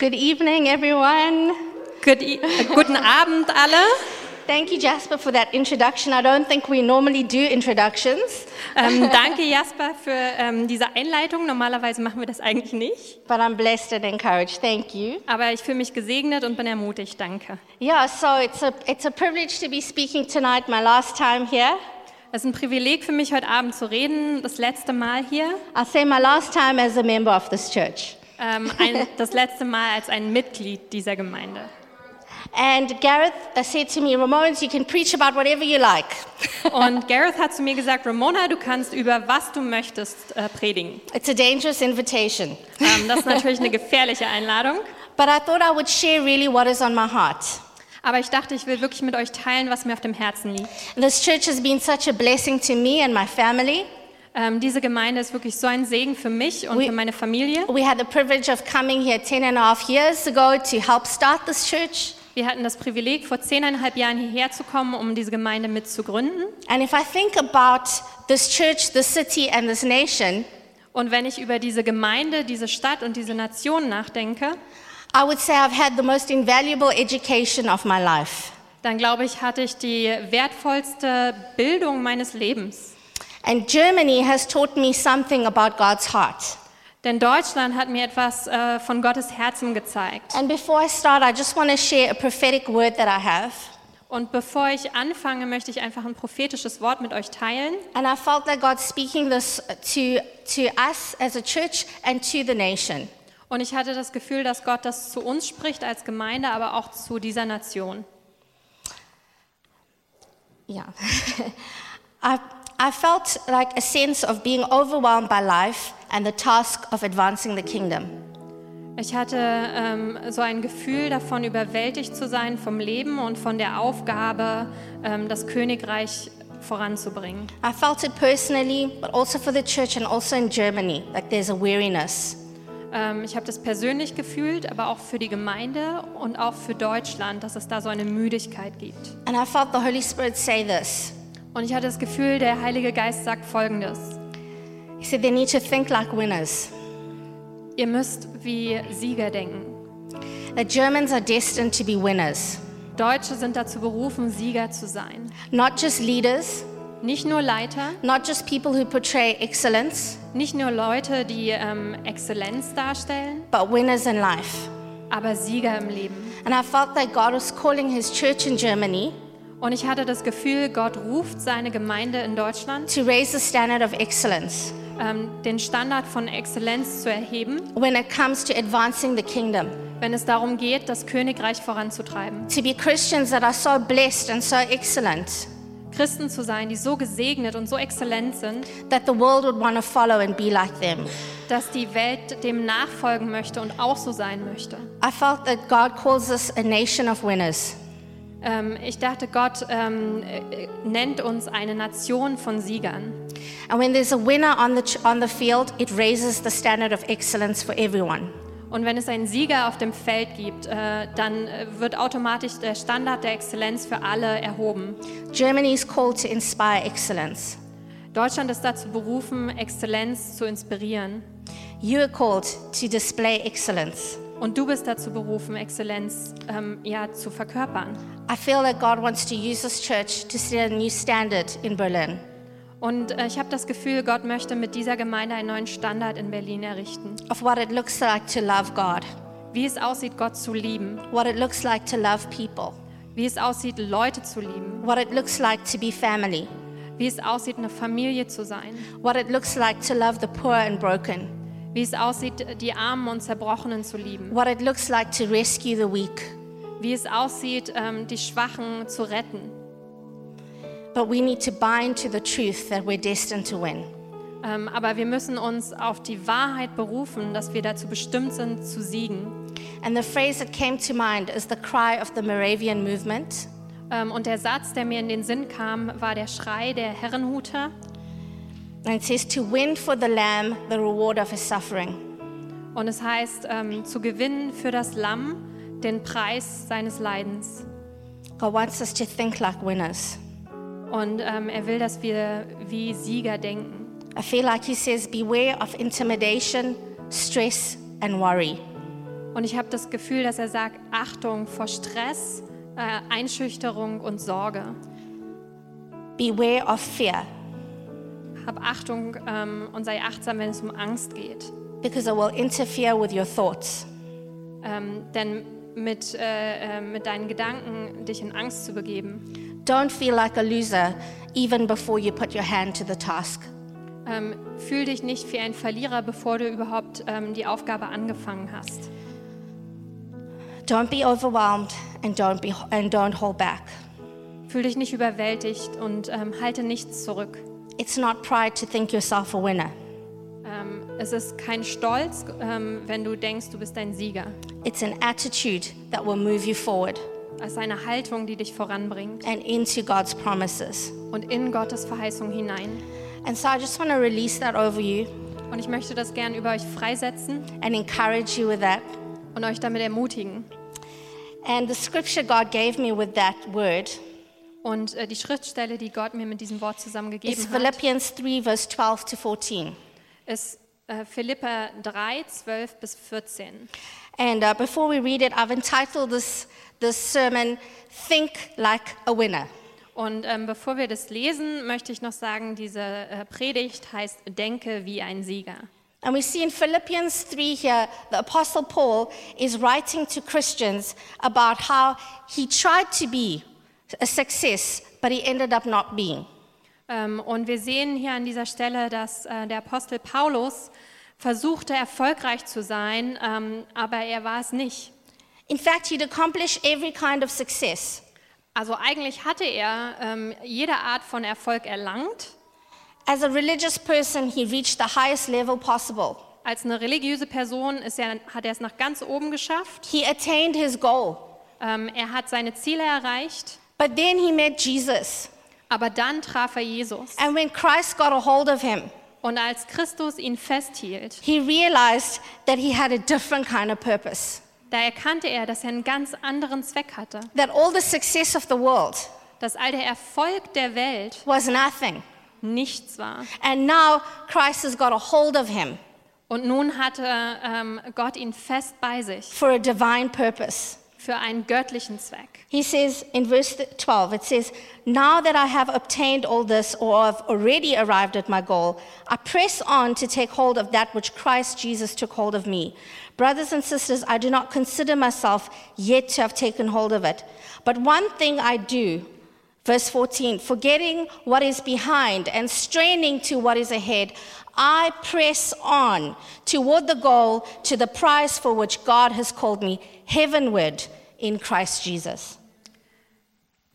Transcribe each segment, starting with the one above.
Good evening, everyone. Good e guten Abend alle. Thank you, Jasper, for that introduction. I don't think we normally do introductions, Ähm, danke Jasper für ähm, diese Einleitung. Normalerweise machen wir das eigentlich nicht. but I'm blessed and encouraged. Thank you. Aber ich fühle mich gesegnet und bin ermutigt. Danke. Yeah, so it's a, it's a privilege to be speaking tonight, my last time here. Es ist ein Privileg für mich, heute Abend zu reden. Das letzte Mal hier. I'll say my last time as a member of this church. Ähm, ein, das letzte Mal als ein Mitglied dieser Gemeinde. And Gareth uh, said to me, Ramones, you can preach about whatever you like. Und Gareth hat zu mir gesagt, Ramona, du kannst über was du möchtest äh, predigen. It's a dangerous invitation. Ähm, das ist natürlich eine gefährliche Einladung. But I thought I would share really what is on my heart. Aber ich dachte, ich will wirklich mit euch teilen, was mir auf dem Herzen liegt. This church has been such a blessing to me and my family. Ähm, diese Gemeinde ist wirklich so ein Segen für mich und We- für meine Familie. We had the privilege of coming here 10 and a half years ago to help start this church. Wir hatten das Privileg, vor zehneinhalb Jahren hierher zu kommen, um diese Gemeinde mitzugründen. And if I think about this church, this city, and this nation, Und wenn ich über diese Gemeinde, diese Stadt und diese Nation nachdenke, I would say I've had the most invaluable education of my life. dann glaube ich, hatte ich die wertvollste Bildung meines Lebens. And Germany has taught me something about God's heart. Denn Deutschland hat mir etwas äh, von Gottes Herzen gezeigt. And before I start, I just want to share a prophetic word that I have. Und bevor ich anfange, möchte ich einfach ein prophetisches Wort mit euch teilen. And I felt that God's speaking this to, to us as a church and to the nation. Und ich hatte das Gefühl, dass Gott das zu uns spricht als Gemeinde, aber auch zu dieser Nation. Yeah. I, felt like a sense of being overwhelmed by life and the task of advancing the kingdom. Ich hatte ähm, so ein Gefühl davon, überwältigt zu sein vom Leben und von der Aufgabe, ähm, das Königreich voranzubringen. I felt it personally, but also for the church and also in Germany, like there's a weariness. Ähm, ich habe das persönlich gefühlt, aber auch für die Gemeinde und auch für Deutschland, dass es da so eine Müdigkeit gibt. And I felt the Holy Spirit say this. Und ich hatte das Gefühl, der Heilige Geist sagt Folgendes. He said they need to think like winners. Ihr müsst wie Sieger denken. That Germans are destined to be winners, Deutsche sind dazu berufen, Sieger zu sein. not just leaders, Nicht nur Leiter, not just people who portray excellence, nicht nur Leute, die ähm, Exzellenz darstellen, but winners in life. aber Sieger im Leben. And I felt that God was calling his church in Germany Und ich hatte das Gefühl, Gott ruft seine Gemeinde in Deutschland, to raise the standard of excellence ähm, den Standard von Exzellenz zu erheben, when it comes to advancing the kingdom. wenn es darum geht, das Königreich voranzutreiben. To be Christians that are so blessed and so excellent Christen zu sein, die so gesegnet und so exzellent sind, that the world would want to follow and be like them. dass die Welt dem nachfolgen möchte und auch so sein möchte. I felt that God calls us a nation of winners. Ähm, ich dachte, Gott ähm, äh, nennt uns eine Nation von Siegern. And when there's a winner on the, on the field, it raises the standard of excellence for everyone. Und wenn es einen Sieger auf dem Feld gibt, äh, dann äh, wird automatisch der Standard der Exzellenz für alle erhoben. Germany is called to inspire excellence. Deutschland ist dazu berufen, Exzellenz zu inspirieren. You are called to display excellence. Und du bist dazu berufen, Exzellenz ähm, ja, zu verkörpern. I feel that God wants to use this church to set a new standard in Berlin. Und äh, ich habe das Gefühl, Gott möchte mit dieser Gemeinde einen neuen Standard in Berlin errichten. of what it looks like to love God, Wie es aussieht, Gott zu lieben. what it looks like to love people, Wie es aussieht, Leute zu lieben. what it looks like to be family, Wie es aussieht, eine Familie zu sein. what it looks like to love the poor and broken, Wie es aussieht, die Armen und Zerbrochenen zu lieben. what it looks like to rescue the weak. Wie es aussieht, ähm, die Schwachen zu retten. But we need to bind to the truth that we're destined to win. Ähm, aber wir müssen uns auf die Wahrheit berufen, dass wir dazu bestimmt sind, zu siegen. And the phrase that came to mind is the cry of the Moravian movement. Ähm, und der Satz, der mir in den Sinn kam, war der Schrei der Herrenhuter. And it says, To win for the Lamb the reward of his suffering. Und es heißt, ähm, zu gewinnen für das Lamm den Preis seines Leidens. God wants us to think like winners. Und ähm, er will, dass wir wie Sieger denken. I feel like he says, Beware of intimidation, stress, and worry. Und ich habe das Gefühl, dass er sagt, Achtung vor Stress, äh, Einschüchterung und Sorge. Beware of fear, Hab Achtung ähm, und sei achtsam, wenn es um Angst geht. because it will interfere with your thoughts. Ähm, denn mit, äh, äh, mit deinen Gedanken dich in Angst zu begeben. Don't feel like a loser even before you put your hand to the task. Ähm, fühl dich nicht wie ein Verlierer, bevor du überhaupt ähm, die Aufgabe angefangen hast. Don't be overwhelmed and don't, be, and don't hold back. Fühl dich nicht überwältigt und ähm, halte nichts zurück. It's not pride to think yourself a winner. Ähm, es ist kein Stolz, ähm, wenn du denkst, du bist ein Sieger. It's an attitude that will move you forward Es ist eine Haltung, die dich voranbringt and into God's promises. und in Gottes Verheißung hinein. And so I just want to release that over you Und ich möchte das gern über euch freisetzen and encourage you with that. und euch damit ermutigen. And the scripture God gave me with that word Und äh, die Schriftstelle, die Gott mir mit diesem Wort zusammengegeben hat, Philippians 3, verse 12 to 14. ist äh, Philippa 3, 12 bis 14. And uh, before we read it, I've entitled this, this sermon, Think Like a Winner. Und ähm, bevor wir das lesen, möchte ich noch sagen, diese äh, Predigt heißt Denke wie ein Sieger. And we see in Philippians 3 here, the Apostle Paul is writing to Christians about how he tried to be a success, but he ended up not being. Ähm, und wir sehen hier an dieser Stelle, dass äh, der Apostel Paulus versuchte, erfolgreich zu sein, ähm, aber er war es nicht. In fact, he'd accomplished every kind of success. Also eigentlich hatte er ähm, jede Art von Erfolg erlangt. As a religious person, he reached the highest level possible. Als eine religiöse Person ist er, hat er es nach ganz oben geschafft. He attained his goal. Ähm, er hat seine Ziele erreicht, But then he met Jesus. aber dann traf er Jesus. And when Christ got a hold of him, Und als Christus ihn festhielt, he realized that he had a different kind of purpose. da erkannte er, dass er einen ganz anderen Zweck hatte. That all the success of the world Dass all der Erfolg der Welt was nothing. nichts war. And now Christ has got a hold of him Und nun hatte ähm, Gott ihn fest bei sich for a divine purpose. Für einen göttlichen Zweck. He says in verse 12, it says, Now that I have obtained all this, or have already arrived at my goal, I press on to take hold of that which Christ Jesus took hold of me. Brothers and sisters, I do not consider myself yet to have taken hold of it. But one thing I do, verse 14, forgetting what is behind and straining to what is ahead, I press on toward the goal to the prize for which God has called me heavenward in Christ Jesus.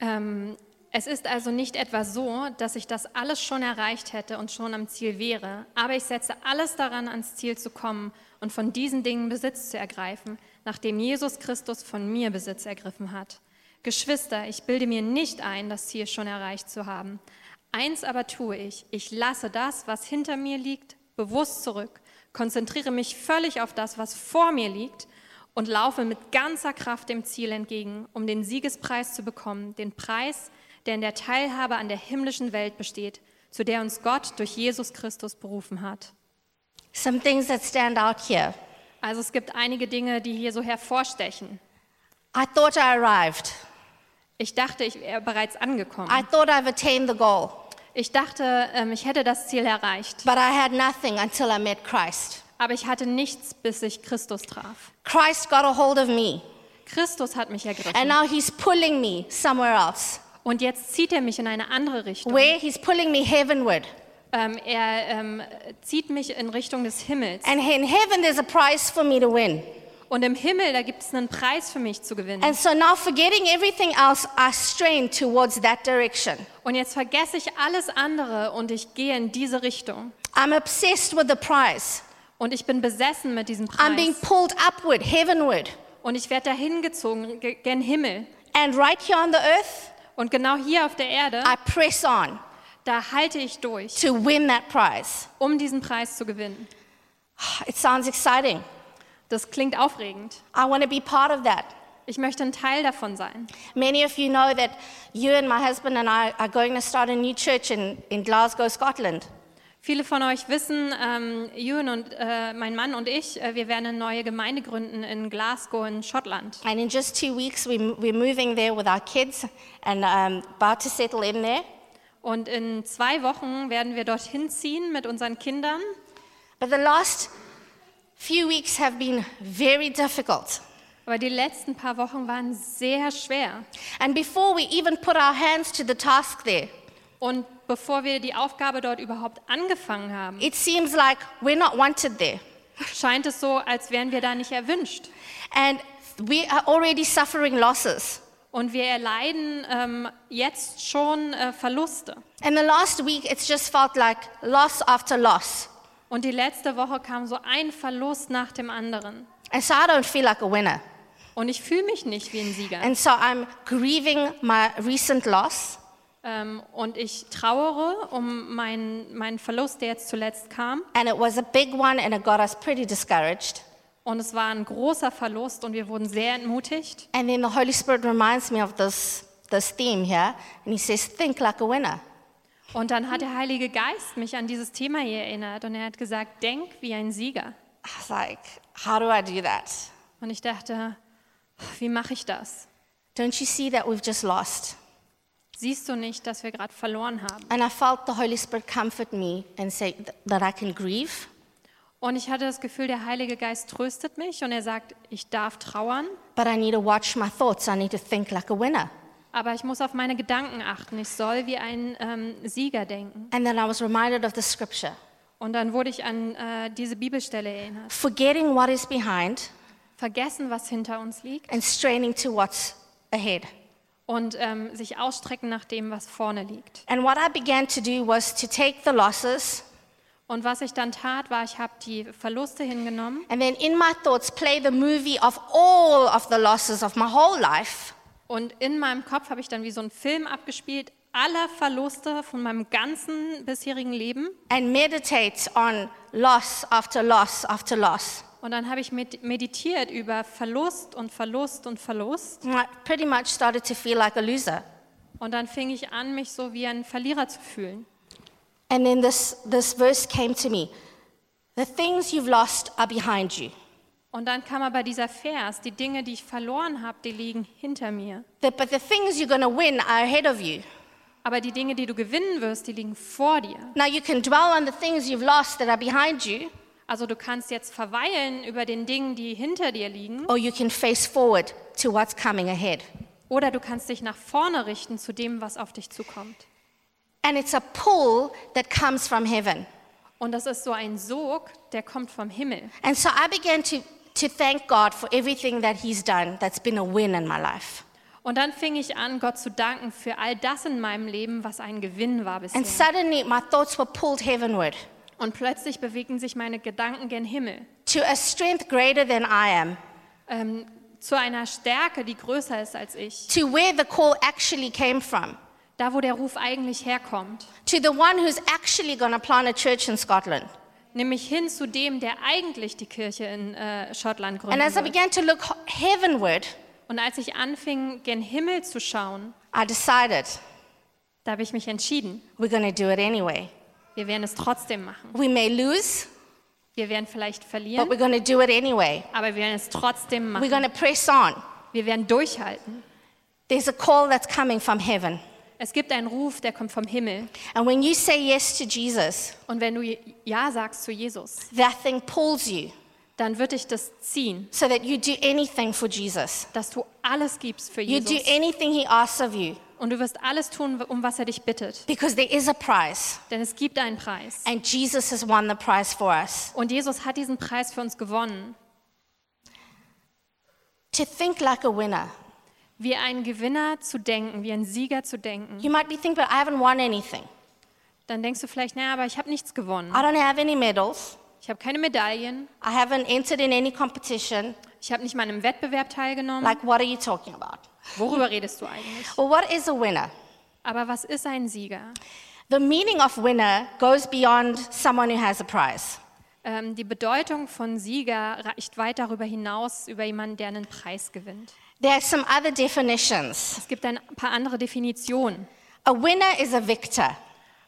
Ähm, es ist also nicht etwa so, dass ich das alles schon erreicht hätte und schon am Ziel wäre, aber ich setze alles daran, ans Ziel zu kommen und von diesen Dingen Besitz zu ergreifen, nachdem Jesus Christus von mir Besitz ergriffen hat. Geschwister, ich bilde mir nicht ein, das Ziel schon erreicht zu haben. Eins aber tue ich, ich lasse das, was hinter mir liegt, bewusst zurück, konzentriere mich völlig auf das, was vor mir liegt und laufe mit ganzer Kraft dem Ziel entgegen, um den Siegespreis zu bekommen, den Preis, der in der Teilhabe an der himmlischen Welt besteht, zu der uns Gott durch Jesus Christus berufen hat. Some things that stand out here. Also es gibt einige Dinge, die hier so hervorstechen. I thought I arrived. Ich dachte, ich wäre bereits angekommen. I thought I've attained the goal, Ich dachte, ähm, ich hätte das Ziel erreicht, but I had nothing until I met Christ. aber ich hatte nichts, bis ich Christus traf. Christ got a hold of me, Christus hat mich and ergriffen now he's pulling me somewhere else. und jetzt zieht er mich in eine andere Richtung. Where he's pulling me heavenward. Ähm, er ähm, zieht mich in Richtung des Himmels. And in heaven, there's a prize for me to win. Und im Himmel, da gibt es einen Preis für mich zu gewinnen. And so now, forgetting everything else, I strain towards that direction. Und jetzt vergesse ich alles andere und ich gehe in diese Richtung. I'm obsessed with the prize. Und ich bin besessen mit diesem I'm being Preis. pulled upward, heavenward. Und ich werde dahin gezogen, ge- gen Himmel. And right here on the earth, Und genau hier auf der Erde, I press on da halte ich durch, to win that prize. um diesen Preis zu gewinnen. It sounds exciting. Das klingt aufregend. I want to be part of that. Ich möchte ein Teil davon sein. Many of you know that you and my husband and I are going to start a new church in, in Glasgow, Scotland. Viele von euch wissen, ähm, Ewan und äh, mein Mann und ich, äh, wir werden eine neue Gemeinde gründen in Glasgow in Schottland. And in just two weeks, we, we're moving there with our kids and um, about to settle in there. Und in zwei Wochen werden wir dorthin ziehen mit unseren Kindern. But the last few weeks have been very difficult. Aber die letzten paar Wochen waren sehr schwer. And before we even put our hands to the task there, Und bevor wir die Aufgabe dort überhaupt angefangen haben, it seems like we're not wanted there. scheint es so, als wären wir da nicht erwünscht. And we are already suffering losses. Und wir erleiden ähm, jetzt schon äh, Verluste. And the last week, it's just felt like loss after loss. Und die letzte Woche kam so ein Verlust nach dem anderen. And so I don't feel like a winner. Und ich fühle mich nicht wie ein Sieger. And so I'm grieving my recent loss. Ähm, und ich trauere um meinen, meinen Verlust, der jetzt zuletzt kam. And it was a big one, and it got us pretty discouraged. Und es war ein großer Verlust und wir wurden sehr entmutigt. And then the Holy Spirit reminds me of this, this theme here, and He says, Think like a winner. Und dann hat der Heilige Geist mich an dieses Thema hier erinnert und er hat gesagt, denk wie ein Sieger. I was like, How do I do that? Und ich dachte, wie mache ich das? Don't you see that we've just lost? Siehst du nicht, dass wir gerade verloren haben? And I felt the Holy Spirit comfort me and say th- that I can grieve, Und ich hatte das Gefühl, der Heilige Geist tröstet mich und er sagt, ich darf trauern, but I need to watch my thoughts. I need to think like a winner. Aber ich muss auf meine Gedanken achten. Ich soll wie ein ähm, Sieger denken. And then I was reminded of the scripture Und dann wurde ich an äh, diese Bibelstelle erinnert. forgetting what is behind Vergessen, was hinter uns liegt and straining to what's ahead. und ähm, sich ausstrecken nach dem, was vorne liegt. And what I began to do was to take the losses Und was ich dann tat, war, ich habe die Verluste hingenommen and then in my thoughts play the movie of all of the losses of my whole life und in meinem Kopf habe ich dann wie so einen Film abgespielt, aller Verluste von meinem ganzen bisherigen Leben. and meditate on loss after loss after loss. Und dann habe ich med- meditiert über Verlust und Verlust und Verlust. I pretty much started to feel like a loser. Und dann fing ich an, mich so wie ein Verlierer zu fühlen. And then this, this verse came to me The things you've lost are behind you. Und dann kam aber dieser Vers, die Dinge, die ich verloren habe, die liegen hinter mir. The- but the things you're going to win are ahead of you. Aber die Dinge, die du gewinnen wirst, die liegen vor dir. Now you can dwell on the things you've lost that are behind you, Also du kannst jetzt verweilen über den Dingen, die hinter dir liegen, or you can face forward to what's coming ahead. oder du kannst dich nach vorne richten zu dem, was auf dich zukommt. And it's a pull that comes from heaven. Und das ist so ein Sog, der kommt vom Himmel. And so I began to, to thank God for everything that He's done that's been a win in my life. Und dann fing ich an, Gott zu danken für all das in meinem Leben, was ein Gewinn war bisher. And suddenly my thoughts were pulled heavenward Und plötzlich bewegten sich meine Gedanken gen Himmel, to a strength greater than I am, ähm, zu einer Stärke, die größer ist als ich. to where the call actually came from, Da, wo der Ruf eigentlich herkommt. to the one who's actually to plant a church in Scotland. Nämlich hin zu dem, der eigentlich die Kirche in äh, Schottland And as I gründet. began to look heavenward, Und als ich anfing, gen Himmel zu schauen, I decided da habe ich mich entschieden, we're to do it anyway. wir werden es trotzdem machen. We may lose, Wir werden vielleicht but verlieren, we're going to do it anyway. aber wir werden es trotzdem We're machen. going to press on. Wir werden durchhalten. There's a call that's coming from heaven. Es gibt einen Ruf, der kommt vom Himmel. And when you say yes to Jesus, Und wenn du Ja sagst zu Jesus, that thing pulls you dann wird dich das ziehen, so that you do anything for Jesus. dass du alles gibst für You do Jesus. anything He asks of you Und du wirst alles tun, um was er dich bittet. because there is a prize. Denn es gibt einen Preis. And Jesus has won the prize for us. Und Jesus hat diesen Preis für uns gewonnen. To think like a winner. Wie ein Gewinner zu denken, wie ein Sieger zu denken. You might be thinking, but I haven't won anything. Dann denkst du vielleicht, naja, aber ich habe nichts gewonnen. I don't have any medals. Ich habe keine Medaillen. I haven't entered in any competition. Ich habe nicht mal an einem Wettbewerb teilgenommen. Like, what are you talking about? Worüber redest du eigentlich? Well, what is a winner? Aber was ist ein Sieger? The meaning of winner goes beyond someone who has a prize. Ähm, die Bedeutung von Sieger reicht weit darüber hinaus, über jemanden, der einen Preis gewinnt. There are some other definitions. Es gibt ein paar andere Definitionen. A winner is a victor.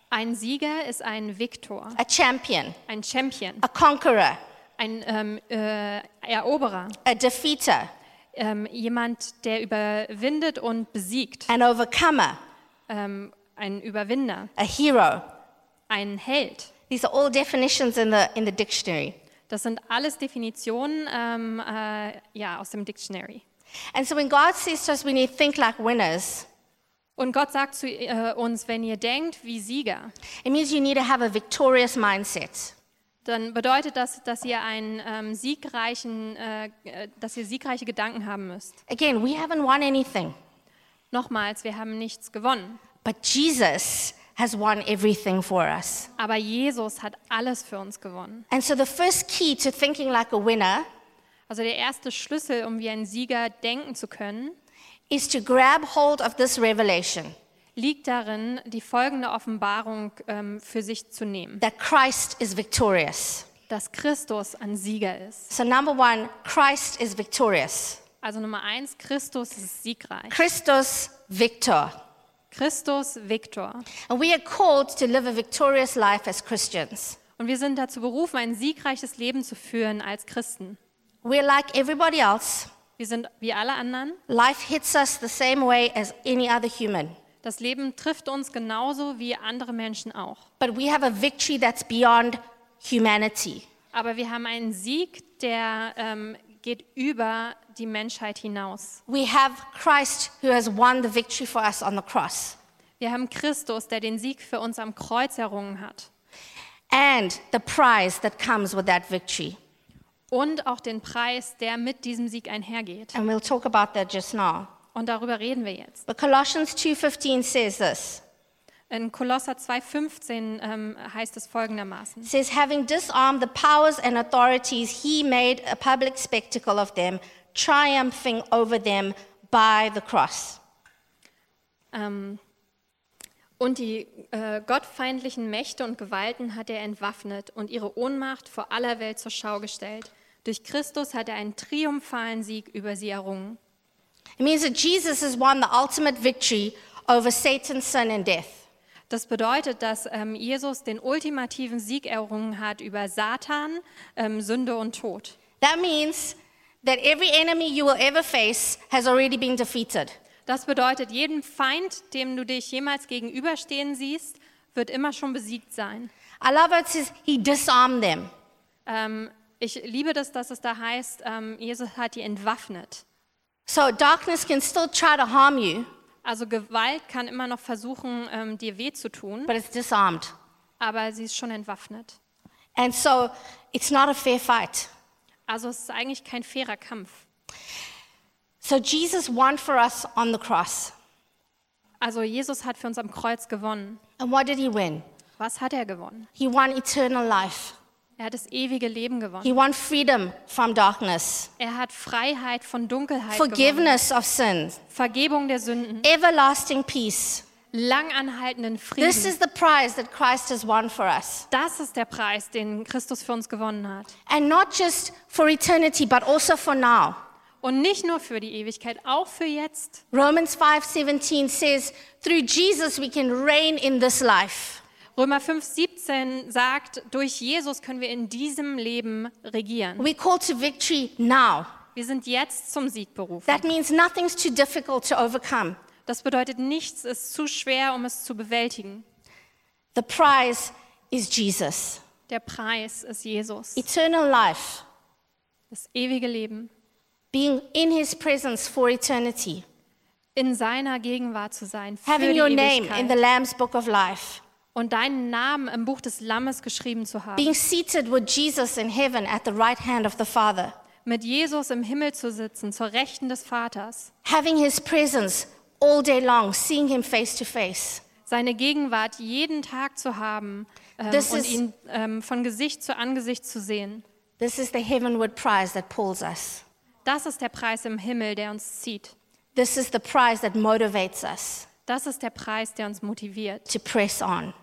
Ein Sieger ist ein Viktor, a champion, ein Champion, a conqueror, ein ähm, äh, Eroberer, a defeater, ähm, jemand, der überwindet und besiegt, an overcomer, ähm, ein Überwinder, a hero. ein Held. These are all definitions in the, in the dictionary. Das sind alles Definitionen ähm, äh, ja, aus dem Dictionary. And so when God says to us, we need to think like winners, Und Gott sagt zu äh, uns, wenn ihr denkt wie Sieger, it means you need to have a victorious mindset. dann bedeutet das, dass ihr einen ähm, siegreichen, äh, äh, dass ihr siegreiche Gedanken haben müsst. Again, we haven't won anything, Nochmals, wir haben nichts gewonnen, but Jesus has won everything for us. aber Jesus hat alles für uns gewonnen. And so the first key to thinking like a winner Also der erste Schlüssel, um wie ein Sieger denken zu können, is to grab hold of this revelation liegt darin, die folgende Offenbarung ähm, für sich zu nehmen, that Christ is victorious. dass Christus ein Sieger ist. So, number one, Christ is victorious. Also Nummer eins, Christus ist siegreich. Christus Victor. Christus Viktor. And we are called to live a victorious life as Christians. Und wir sind dazu berufen, ein siegreiches Leben zu führen als Christen. We're like everybody else. Wir sind wie alle anderen. Life hits us the same way as any other human. Das Leben trifft uns genauso wie andere Menschen auch. But we have a victory that's beyond humanity. Aber wir haben einen Sieg, der ähm, geht über die Menschheit hinaus. We have Christ who has won the victory for us on the cross. Wir haben Christus, der den Sieg für uns am Kreuz errungen hat. And the prize that comes with that victory. Und auch den Preis, der mit diesem Sieg einhergeht. And we'll talk about that just now. Und darüber reden wir jetzt. But Colossians 2:15 says this. In Kolosser 2,15 ähm, heißt es folgendermaßen. It says, having disarmed the powers and authorities, he made a public spectacle of them, triumphing over them by the cross. Ähm, und die äh, gottfeindlichen Mächte und Gewalten hat er entwaffnet und ihre Ohnmacht vor aller Welt zur Schau gestellt. Durch Christus hat er einen triumphalen Sieg über sie errungen. It means that Jesus has won the ultimate victory over Satan, sin, and death. Das bedeutet, dass ähm, Jesus den ultimativen Sieg errungen hat über Satan, ähm, Sünde und Tod. That means that every enemy you will ever face has already been defeated. Das bedeutet, jeden Feind, dem du dich jemals gegenüberstehen siehst, wird immer schon besiegt sein. I love it says he disarmed them. Ähm, ich liebe das, dass es da heißt, ähm, Jesus hat die entwaffnet. So darkness can still try to harm you, Also Gewalt kann immer noch versuchen, ähm, dir weh zu tun, but it's disarmed. aber sie ist schon entwaffnet. And so it's not a fair fight. Also es ist eigentlich kein fairer Kampf. So Jesus won for us on the cross. Also Jesus hat für uns am Kreuz gewonnen. And what did he win? Was hat er gewonnen? He won eternal life. Er hat das ewige Leben gewonnen. He won freedom from darkness, Er hat Freiheit von Dunkelheit gewonnen. forgiveness of sins, Vergebung der Sünden, everlasting peace. langanhaltenden This Frieden. is the prize that Christ has won for us. Das ist der Preis, den Christus für uns gewonnen hat. And not just for eternity, but also for now. Und nicht nur für die Ewigkeit, auch für jetzt. Romans 5:17 says, "Through Jesus we can reign in this life." Römer 5,17 sagt, durch Jesus können wir in diesem Leben regieren. We call to victory now. Wir sind jetzt zum Sieg berufen. That means nothing's too difficult to overcome. Das bedeutet, nichts ist zu schwer, um es zu bewältigen. The prize is Jesus. Der Preis ist Jesus. Eternal life, Das ewige Leben. Being in his presence for eternity. In seiner Gegenwart zu sein. Für Having die your name in the Ewigkeit. Lamb's book of life. Und deinen Namen im Buch des Lammes geschrieben zu haben. Being seated with Jesus in heaven at the right hand of the Father. Mit Jesus im Himmel zu sitzen, zur Rechten des Vaters. Having his presence all day long, seeing him face to face. Seine Gegenwart jeden Tag zu haben ähm, This und is- ihn ähm, von Gesicht zu Angesicht zu sehen. This is the heavenward prize that pulls us. Das ist der Preis im Himmel, der uns zieht. This is the prize that motivates us Das ist der Preis, der uns motiviert, to press on.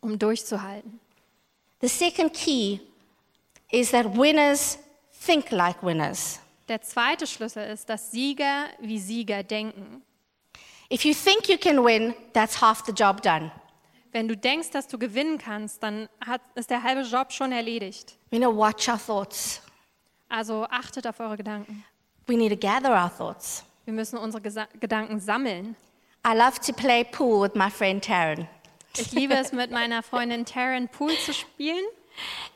um durchzuhalten. The second key is that winners think like winners. Der zweite Schlüssel ist, dass Sieger wie Sieger denken. If you think you can win, that's half the job done. Wenn du denkst, dass du gewinnen kannst, dann hat, ist der halbe Job schon erledigt. Need to watch our thoughts. Also achtet auf eure Gedanken. We need to gather our thoughts. Wir müssen unsere Gesa Gedanken sammeln. I love to play pool with my friend Taryn. Ich liebe es, mit meiner Freundin Taryn Pool zu spielen.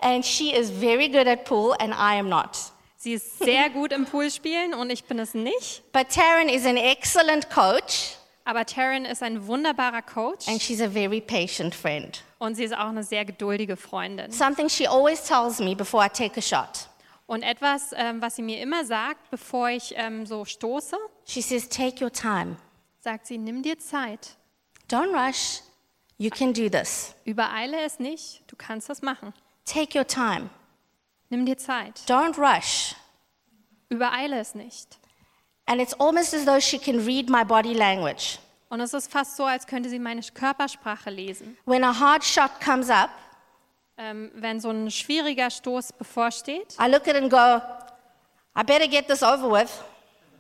And she is very good at pool, and I am not. Sie ist sehr gut im Poolspielen und ich bin es nicht. But Taryn is an excellent coach, Aber Taryn ist ein wunderbarer Coach and she's a very patient friend. und sie ist auch eine sehr geduldige Freundin. Something she always tells me before I take a shot. Und etwas, ähm, was sie mir immer sagt, bevor ich ähm, so stoße, She says, Take your time. sagt sie, nimm dir Zeit. Don't rush. You can do this. Übereile es nicht, du kannst das machen. Take your time. Nimm dir Zeit. Don't rush. Übereile es nicht. And it's almost as though she can read my body language. Und es ist fast so, als könnte sie meine Körpersprache lesen. When a hard shot comes up, Ähm, wenn so ein schwieriger Stoß bevorsteht, I look at it and go, I better get this over with.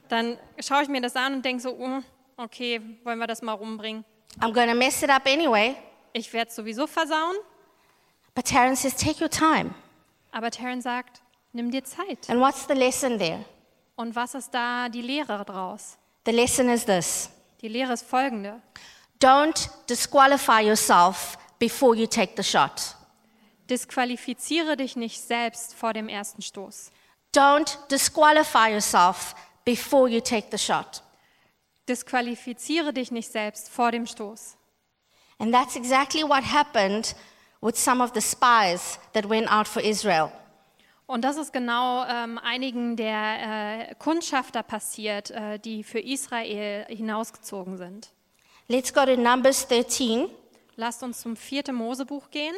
dann schaue ich mir das an und denke so, oh, okay, wollen wir das mal rumbringen. I'm going to mess it up anyway. Ich werde es sowieso versauen. But Taryn says, Take your time. Aber Taryn sagt, nimm dir Zeit. And what's the lesson there? Und was ist da die Lehre draus? The lesson is this Die Lehre ist folgende. don't disqualify yourself before you take the shot. Disqualifiziere dich nicht selbst vor dem ersten Stoß. Don't disqualify yourself before you take the shot. Disqualifiziere dich nicht selbst vor dem Stoß. And that's exactly what happened with some of the spies that went out for Israel. Und das ist genau ähm, einigen der äh, Kundschafter passiert, äh, die für Israel hinausgezogen sind. Let's go to Numbers 13 Lasst uns zum 4. Mosebuch gehen,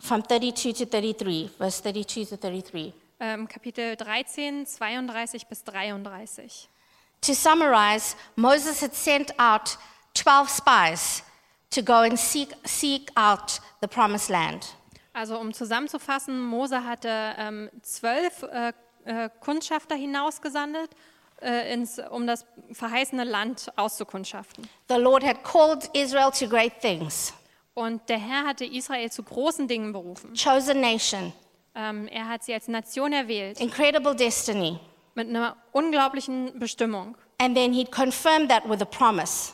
from 32 to 33, verse 32 to 33. ähm, Kapitel 13, 32 bis 33. To summarize, Moses had sent out 12 spies to go and seek, seek out the promised land. Also um zusammenzufassen, Mose hatte ähm, zwölf äh, äh, Kundschafter hinausgesandt, äh, ins, um das verheißene Land auszukundschaften. The Lord had called Israel to great things, Und der Herr hatte Israel zu großen Dingen berufen. chosen nation, Ähm, er hat sie als Nation erwählt, incredible destiny. mit einer unglaublichen Bestimmung. And then he'd confirmed that with a promise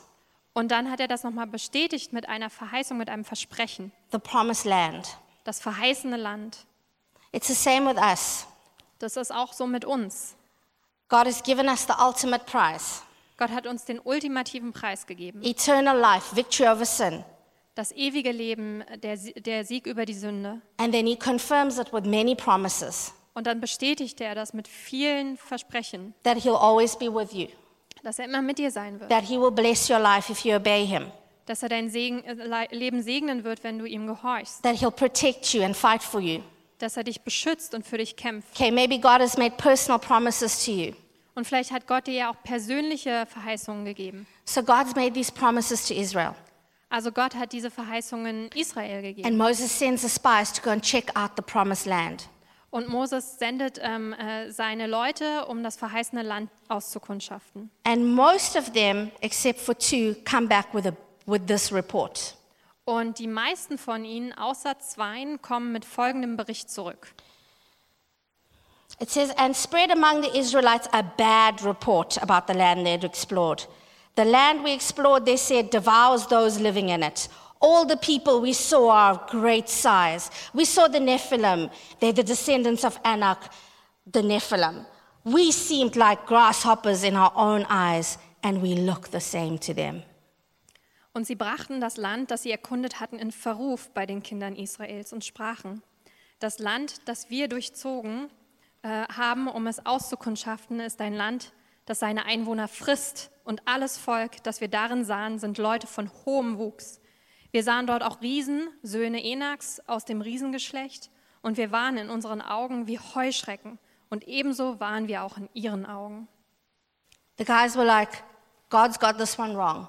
Und dann hat er das nochmal bestätigt mit einer Verheißung, mit einem Versprechen. the promised land. Das verheißene Land. It's the same with us. Das ist auch so mit uns. God has given us the ultimate prize Gott hat uns den ultimativen Preis gegeben. eternal life, victory over sin. Das ewige Leben, der, der Sieg über die Sünde. And then he confirms it with many promises Und dann bestätigt er das mit vielen Versprechen, that he'll always be with you, dass er immer mit dir sein wird. that he will bless your life if you obey him, Dass er dein Segen, äh, Le- Leben segnen wird, wenn du ihm gehorchst. that he'll protect you and fight for you. Dass er dich beschützt und für dich kämpft. Okay, maybe God has made personal promises to you. Und vielleicht hat Gott dir ja auch persönliche Verheißungen gegeben. So God's made these promises to Israel. Also Gott hat diese Verheißungen Israel gegeben. And Moses sends the spies to go and check out the promised land. Und Moses sendet ähm, äh, seine Leute, um das verheißene Land auszukundschaften. And most of them, except for two, come back with, a, with this report. Und die meisten von ihnen, außer zweien, kommen mit folgendem Bericht zurück. It says, and spread among the Israelites a bad report about the land they had explored. The land we explored, they said, devours those living in it. All the people we saw are of great size. We saw the Nephilim. They're the descendants of Anak, the Nephilim. We seemed like grasshoppers in our own eyes, and we look the same to them. Und sie brachten das Land, das sie erkundet hatten, in Verruf bei den Kindern Israels und sprachen, das Land, das wir durchzogen äh, haben, um es auszukundschaften, ist ein Land, das seine Einwohner frisst. Und alles Volk, das wir darin sahen, sind Leute von hohem Wuchs. Wir sahen dort auch Riesen, Söhne Enaks aus dem Riesengeschlecht, und wir waren in unseren Augen wie Heuschrecken. Und ebenso waren wir auch in ihren Augen. The guys were like, God's got this one wrong.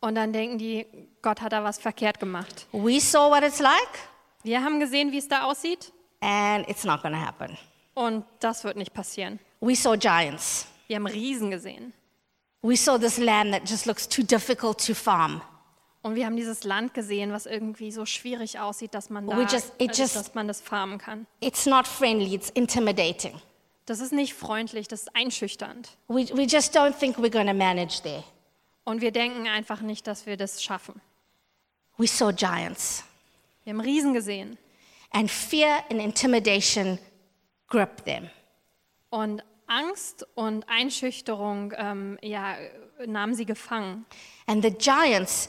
Und dann denken die, Gott hat da was verkehrt gemacht. We saw what it's like, Wir haben gesehen, wie es da aussieht, and it's not to happen. und das wird nicht passieren. We saw giants. Wir haben Riesen gesehen. We saw this land that just looks too difficult to farm. Und wir haben dieses Land gesehen, was irgendwie so schwierig aussieht, dass man da, just- also, just- dass man das farmen kann. It's not friendly, it's intimidating. Das ist nicht freundlich, das ist einschüchternd. We, we just don't think we're going to manage there. Und wir denken einfach nicht, dass wir das schaffen. We saw giants, Wir haben Riesen gesehen and fear and intimidation gripped them. und Angst und Einschüchterung ähm, ja, nahmen sie gefangen. And the giants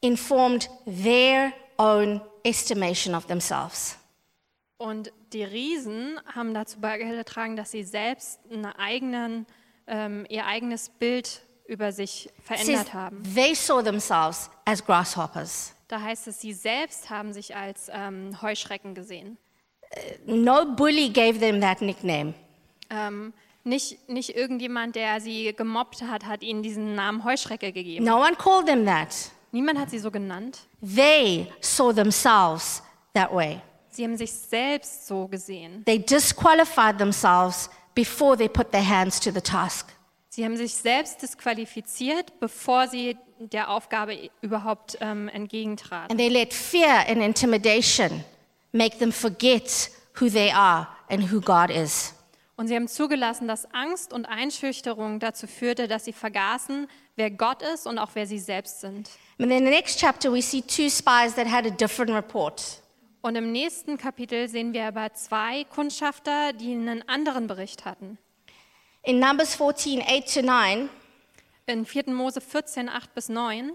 informed their own estimation of themselves. Und die Riesen haben dazu beigetragen, dass sie selbst einen eigenen, ähm, ihr eigenes Bild über sich verändert haben. they saw themselves as grasshoppers. Da heißt es, sie selbst haben sich als ähm, Heuschrecken gesehen. No bully gave them that nickname. Ähm, nicht, nicht irgendjemand, der sie gemobbt hat, hat ihnen diesen Namen Heuschrecke gegeben. No one called them that. Niemand hat sie so genannt. They saw themselves that way. Sie haben sich selbst so gesehen. They disqualified themselves before they put their hands to the task. Sie haben sich selbst disqualifiziert, bevor sie der Aufgabe überhaupt ähm, entgegentraten. And they let fear and intimidation make them forget who they are and who God is. Und sie haben zugelassen, dass Angst und Einschüchterung dazu führte, dass sie vergaßen, wer Gott ist und auch wer sie selbst sind. And then in the next chapter, we see two spies that had a different report. Und im nächsten Kapitel sehen wir aber zwei Kundschafter, die einen anderen Bericht hatten. In Numbers 14, 8 to 9, In 4. Mose 14, 8 bis 9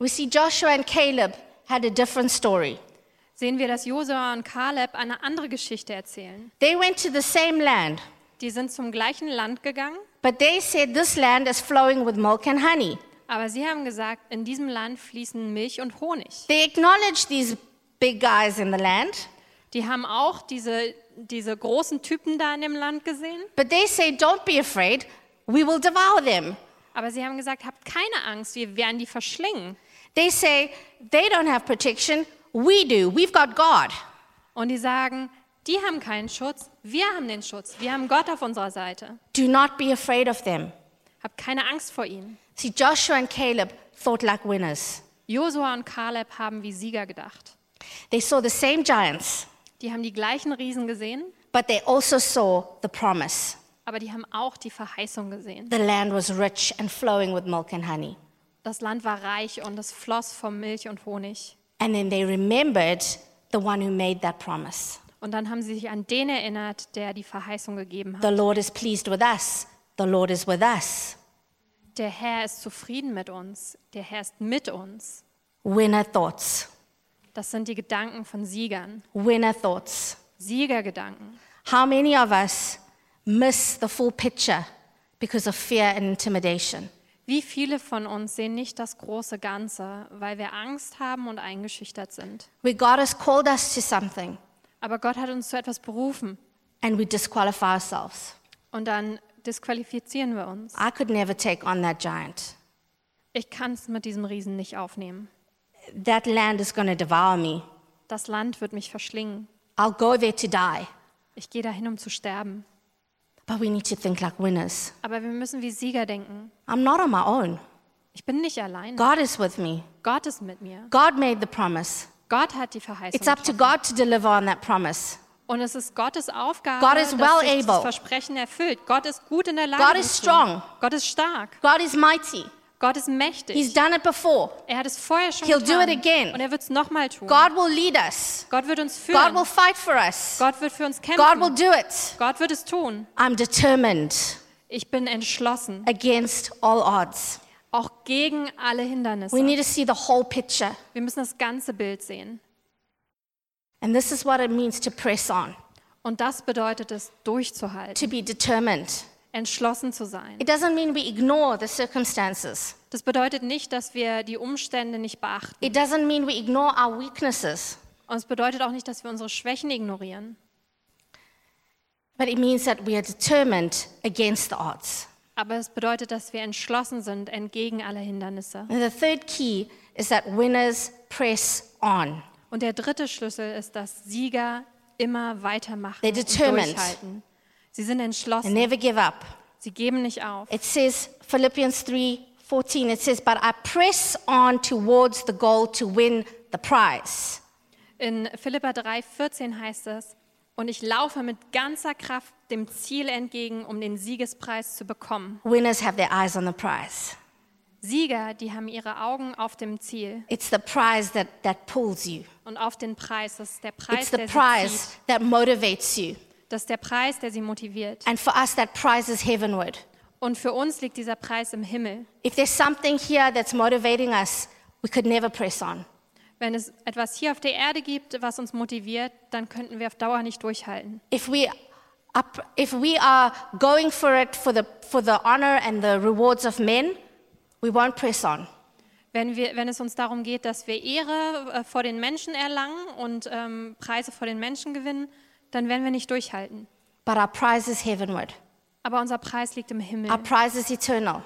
we see Joshua and Caleb had a different story. Sehen wir, dass Josua und Kaleb eine andere Geschichte erzählen. They went to the same land, Die sind zum gleichen Land gegangen, but they said this land is flowing with milk and honey. aber sie haben gesagt, in diesem Land fließen Milch und Honig. They acknowledged these big guys in the land, Die haben auch diese, diese großen Typen da in dem Land gesehen, but they say, Don't be afraid, we will devour them. aber sie haben gesagt, habt keine Angst, wir werden die verschlingen. They say, They don't have protection, we do, we've got God. Und die sagen, die haben keinen Schutz, wir haben den Schutz, wir haben Gott auf unserer Seite. Do not be afraid of them. Habt keine Angst vor ihnen. See, Joshua and Caleb thought like winners. Josua und Kaleb haben wie Sieger gedacht. They saw the same giants, Die haben die gleichen Riesen gesehen, but they also saw the promise. aber die haben auch die Verheißung gesehen. The land was rich and flowing with milk and honey. Das Land war reich und es floss vom Milch und Honig. And then they remembered the one who made that promise. Und dann haben sie sich an den erinnert, der die Verheißung gegeben hat. The Lord is pleased with us. The Lord is with us. Der Herr ist zufrieden mit uns. Der Herr ist mit uns. Winner thoughts. Das sind die Gedanken von Siegern. Winner thoughts. Siegergedanken. How many of us miss the full picture because of fear and intimidation? Wie viele von uns sehen nicht das große Ganze, weil wir Angst haben und eingeschüchtert sind? Where God has called us to something Aber Gott hat uns zu etwas berufen and we disqualify ourselves. und dann disqualifizieren wir uns. I could never take on that giant. Ich kann es mit diesem Riesen nicht aufnehmen. That land is going to devour me. Das Land wird mich verschlingen. I'll go there to die. Ich gehe dahin, um zu sterben. But we need to think like winners. Aber wir müssen wie Sieger denken. I'm not on my own. Ich bin nicht allein. God is with me. Gott ist mit mir. God made the promise. Gott hat die Verheißung. It's up to. God to deliver on that promise. Und es ist Gottes Aufgabe, God is dass well sich das able. Versprechen erfüllt. Gott ist gut in der Lage. God is strong. Gott ist stark. God is mighty. Gott ist mächtig. He's done it before. er hat es vorher schon He'll do getan. it again. Und er wird es nochmal tun. God will lead us. Gott wird uns God führen. will fight for us. Gott wird für uns God kämpfen. will do it. Gott wird es tun. I'm determined Ich bin entschlossen, against all odds. auch gegen alle We Hindernisse. need to see the whole picture. Wir müssen das ganze Bild sehen. And this is what it means to press on, Und das bedeutet es, durchzuhalten, to be determined. Entschlossen zu sein. It doesn't mean we ignore the circumstances. Das bedeutet nicht, dass wir die Umstände nicht beachten. It doesn't mean we ignore our weaknesses. Und es bedeutet auch nicht, dass wir unsere Schwächen ignorieren. But it means that we are determined against the odds. Aber es bedeutet, dass wir entschlossen sind entgegen aller Hindernisse. And the third key is that winners press on. Und der dritte Schlüssel ist, dass Sieger immer weitermachen They're und determined. durchhalten. Sie sind entschlossen. never give up. Sie geben nicht auf. It says, Philippians 3 14, it says, But I press on towards the goal to win the prize. In Philippa 3,14 heißt es, und ich laufe mit ganzer Kraft dem Ziel entgegen, um den Siegespreis zu bekommen. Winners have their eyes on the prize. Sieger, die haben ihre Augen auf dem Ziel It's the prize that, that pulls you, und auf den Preis. Das ist der Preis, it's the der sie prize that motivates you. Das ist der Preis, der sie motiviert. And for us, that prize is heavenward. Und für uns liegt dieser Preis im Himmel. If there's something here that's motivating us, we could never press on. Wenn es etwas hier auf der Erde gibt, was uns motiviert, dann könnten wir auf Dauer nicht durchhalten. If we, if we are going for it for the, for the honor and the rewards of men, we won't press on. Wenn, wir, wenn es uns darum geht, dass wir Ehre äh, vor den Menschen erlangen und ähm, Preise vor den Menschen gewinnen, dann werden wir nicht durchhalten. But our prize is heavenward. Aber unser Preis liegt im Himmel Our prize is eternal.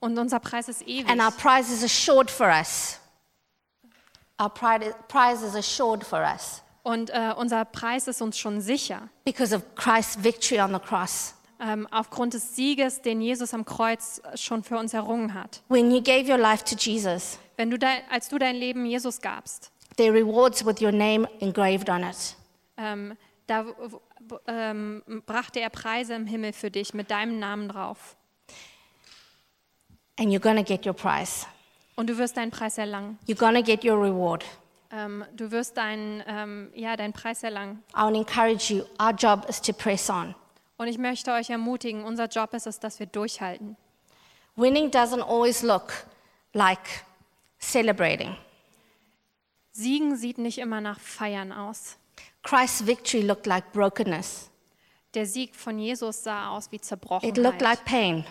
und unser Preis ist ewig. And our prize is assured for us. Our prize is assured for us Und äh, unser Preis ist uns schon sicher, because of Christ's victory on the cross. ähm, aufgrund des Sieges, den Jesus am Kreuz äh, schon für uns errungen hat. When you gave your life to Jesus, Wenn du dein, als du dein Leben Jesus gabst, there rewards with your name engraved on it. ähm, da ähm, brachte er Preise im Himmel für dich mit deinem Namen drauf. And you're to get your prize. Und du wirst deinen Preis erlangen. You're to get your reward. Ähm, du wirst deinen, ähm, ja, deinen Preis erlangen. I want encourage you. Our job is to press on. Und ich möchte euch ermutigen, unser Job ist es, dass wir durchhalten. Winning doesn't always look like celebrating. Siegen sieht nicht immer nach Feiern aus. Christ's victory looked like brokenness. Der Sieg von Jesus sah aus wie It looked Zerbrochenheit. like pain.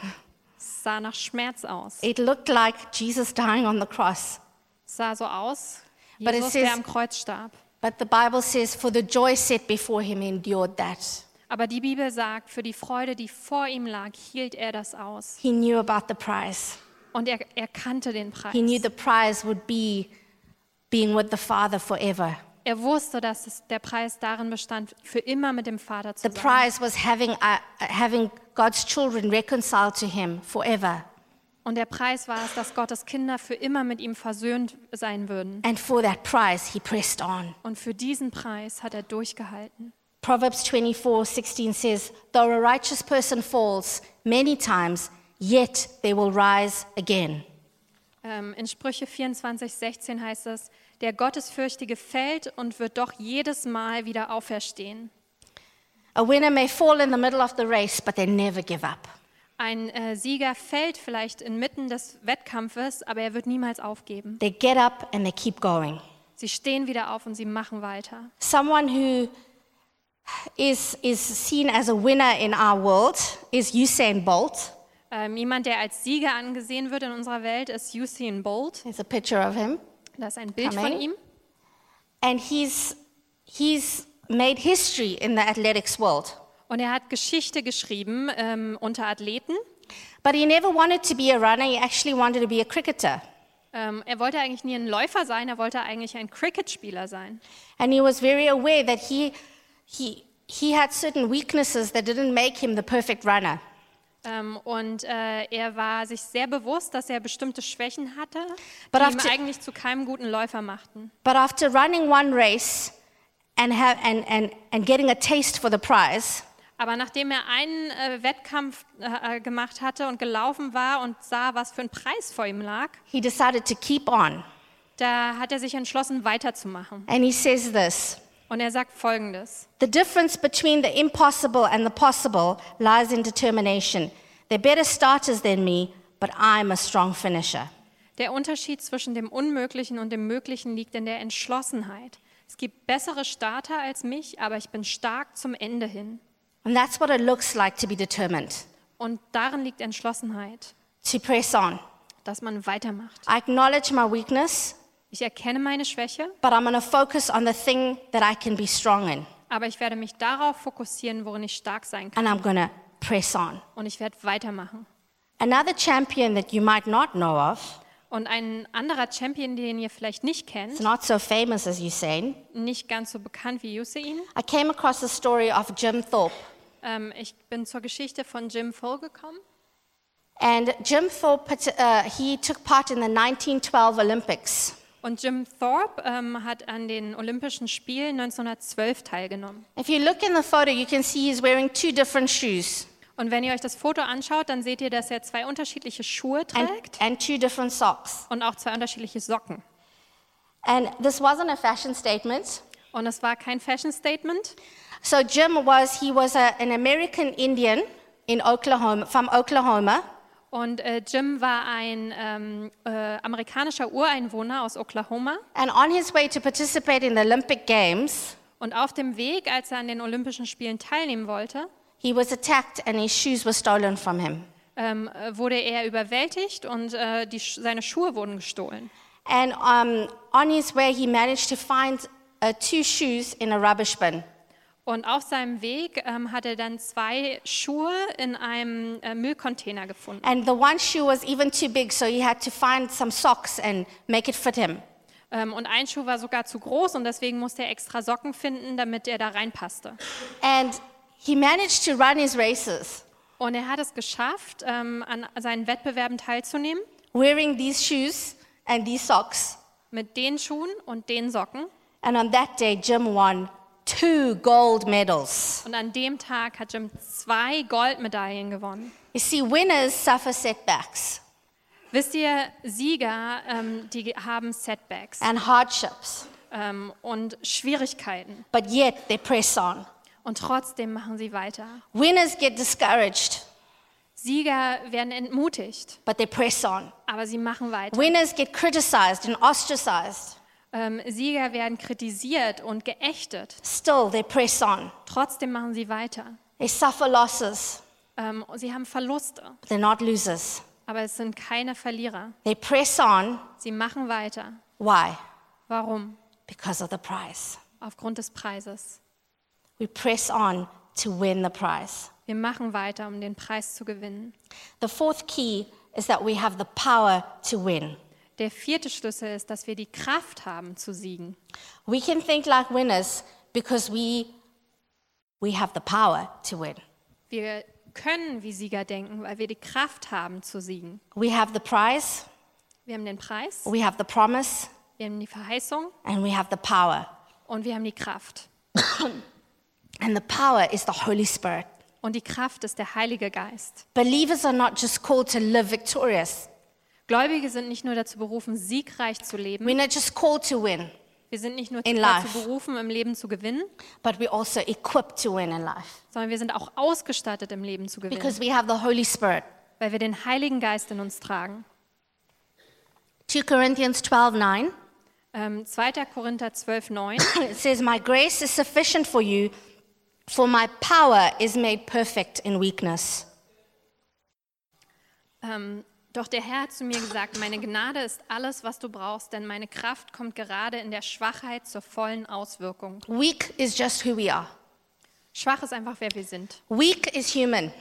Es sah nach Schmerz aus. It looked like Jesus dying on the cross. Es sah so aus, But it Jesus, says- der am Kreuz starb. But the Bible says, for the joy set before him, endured that. Aber die Bibel sagt, für die Freude, die vor ihm lag, hielt er das aus. He knew about the prize. Und er, er kannte den Preis. He knew the prize would be being with the Father forever. Er wusste, dass der Preis darin bestand, für immer mit dem Vater zu The sein. prize was having, uh, having God's children reconciled to him forever. Und der Preis war es, dass Gottes Kinder für immer mit ihm versöhnt sein würden. And for that prize, he pressed on. Und für diesen Preis hat er durchgehalten. Proverbs 24 16 says, Though a righteous person falls many times, yet they will rise again. Ähm, in Sprüche 24, 16 heißt es, der Gottesfürchtige fällt und wird doch jedes Mal wieder auferstehen. A winner may fall in the middle of the race, but they never give up. Ein äh, Sieger fällt vielleicht inmitten des Wettkampfes, aber er wird niemals aufgeben. They get up and they keep going. Sie stehen wieder auf und sie machen weiter. Someone who is, is seen as a winner in our world is Usain Bolt. Ähm, jemand, der als Sieger angesehen wird in unserer Welt, ist Usain Bolt. There's a picture of him. Das ist ein Bild Coming. von ihm. And he's, he's made history in the athletics world. Und er hat Geschichte geschrieben ähm, unter Athleten. But he never wanted to be a runner, he actually wanted to be a cricketer. Ähm, er wollte eigentlich nie ein Läufer sein, er wollte eigentlich ein Cricketspieler sein. And he was very aware that he, he, he had certain weaknesses that didn't make him the perfect runner. Ähm, und äh, er war sich sehr bewusst, dass er bestimmte Schwächen hatte, But die after- ihm eigentlich zu keinem guten Läufer machten. But after running one race and, have, and, and, and getting a taste for the prize, Aber nachdem er einen äh, Wettkampf äh, gemacht hatte und gelaufen war und sah, was für ein Preis vor ihm lag, he decided to keep on. da hat er sich entschlossen, weiterzumachen. And he says this Und er sagt Folgendes. The difference between the impossible and the possible lies in determination. They're better starters than me, but I'm a strong finisher. Der Unterschied zwischen dem Unmöglichen und dem Möglichen liegt in der Entschlossenheit. Es gibt bessere Starter als mich, aber ich bin stark zum Ende hin. And that's what it looks like to be determined, Und darin liegt Entschlossenheit, to press on. dass man weitermacht. I acknowledge my weakness, Ich erkenne meine Schwäche, but I'm going to focus on the thing that I can be strong in, aber ich werde mich darauf fokussieren, worin ich stark sein kann. and I'm going to press on. Und ich werde weitermachen. Another champion that you might not know of, Und ein anderer Champion, den ihr vielleicht nicht it's kennt, not so famous as Usain, nicht ganz so bekannt wie Usain. I came across the story of Jim Thorpe. Ähm, ich bin zur Geschichte von Jim Full gekommen. And Jim Thorpe, uh, he took part in the 1912 Olympics. Und Jim Thorpe ähm, hat an den Olympischen Spielen 1912 teilgenommen. If you look in the photo, you can see he's wearing two different shoes Und wenn ihr euch das Foto anschaut, dann seht ihr, dass er zwei unterschiedliche Schuhe and, trägt and two different socks. und auch zwei unterschiedliche Socken. And this wasn't a fashion statement. Und es war kein Fashion Statement. So Jim was, he was a, an American Indian in Oklahoma, from Oklahoma. Und äh, Jim war ein ähm, äh, amerikanischer Ureinwohner aus Oklahoma. And on his way to participate in the Olympic Games, Und auf dem Weg, als er an den Olympischen Spielen teilnehmen wollte, he was attacked and his shoes were stolen from him. ähm, äh, wurde er überwältigt und äh, die, Sch- seine Schuhe wurden gestohlen. And um, on his way, he managed to find uh, two shoes in a rubbish bin. Und auf seinem Weg ähm, hat er dann zwei Schuhe in einem äh, Müllcontainer gefunden. And the one shoe was even too big, so he had to find some socks and make it fit him. Ähm, und ein Schuh war sogar zu groß und deswegen musste er extra Socken finden, damit er da reinpasste. And he managed to run his races Und er hat es geschafft, ähm, an seinen Wettbewerben teilzunehmen wearing these shoes and these socks. mit den Schuhen und den Socken. And on that day, Jim won two gold medals. Und an dem Tag hat Jim zwei Goldmedaillen gewonnen. You see, winners suffer setbacks Wisst ihr, Sieger, ähm, die haben Setbacks and hardships, ähm, und Schwierigkeiten. but yet they press on. Und trotzdem machen sie weiter. Winners get discouraged, Sieger werden entmutigt, but they press on. aber sie machen weiter. Winners get criticized and ostracized, Ähm, Sieger werden kritisiert und geächtet. still they press on. Trotzdem machen sie weiter. They suffer losses, Ähm, sie haben Verluste, but they're not losers. aber es sind keine Verlierer. They press on. Sie machen weiter. Why? Warum? Because of the prize. Aufgrund des Preises. We press on to win the prize. Wir machen weiter, um den Preis zu gewinnen. The fourth key is that we have the power to win. Der vierte Schlüssel ist, dass wir die Kraft haben zu siegen. We can think like winners because we, we have the power to win. Wir können wie Sieger denken, weil wir die Kraft haben zu siegen. We have the prize, Wir haben den Preis, we have the promise, wir haben die Verheißung and we have the power. und wir haben die Kraft. And the power is the Holy Spirit. Und die Kraft ist der Heilige Geist. Believers are not just called to live victorious, Gläubige sind nicht nur dazu berufen, siegreich zu leben. we're not just called to win, Wir sind nicht nur In dazu life. berufen, im Leben zu gewinnen, but we're also equipped to win in life sondern wir sind auch ausgestattet, im Leben zu gewinnen, because we have the Holy Spirit. weil wir den Heiligen Geist in uns tragen. 2 Corinthians 12 9. Ähm, 2. Korinther 12, 9. It says, My grace is sufficient for you, for my power is made perfect in weakness. ähm, Doch der Herr hat zu mir gesagt, meine Gnade ist alles, was du brauchst, denn meine Kraft kommt gerade in der Schwachheit zur vollen Auswirkung. Weak is just who we are. Schwach ist einfach, wer wir sind. Weak is human.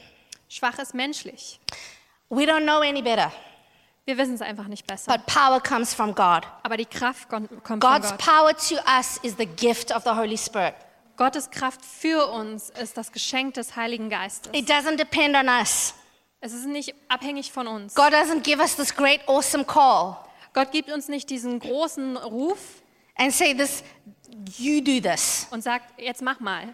Schwach ist menschlich. We don't know any better, Wir wissen es einfach nicht besser. but power comes from God. Aber die Kraft kommt, von God's Gott. power to us is the gift of the Holy Spirit. Gottes Kraft für uns ist das Geschenk des Heiligen Geistes. It doesn't depend on us. Es ist nicht abhängig von uns. God doesn't give us this great, awesome call Gott gibt uns nicht diesen großen Ruf and say, This, you do this. und sagt, jetzt mach mal.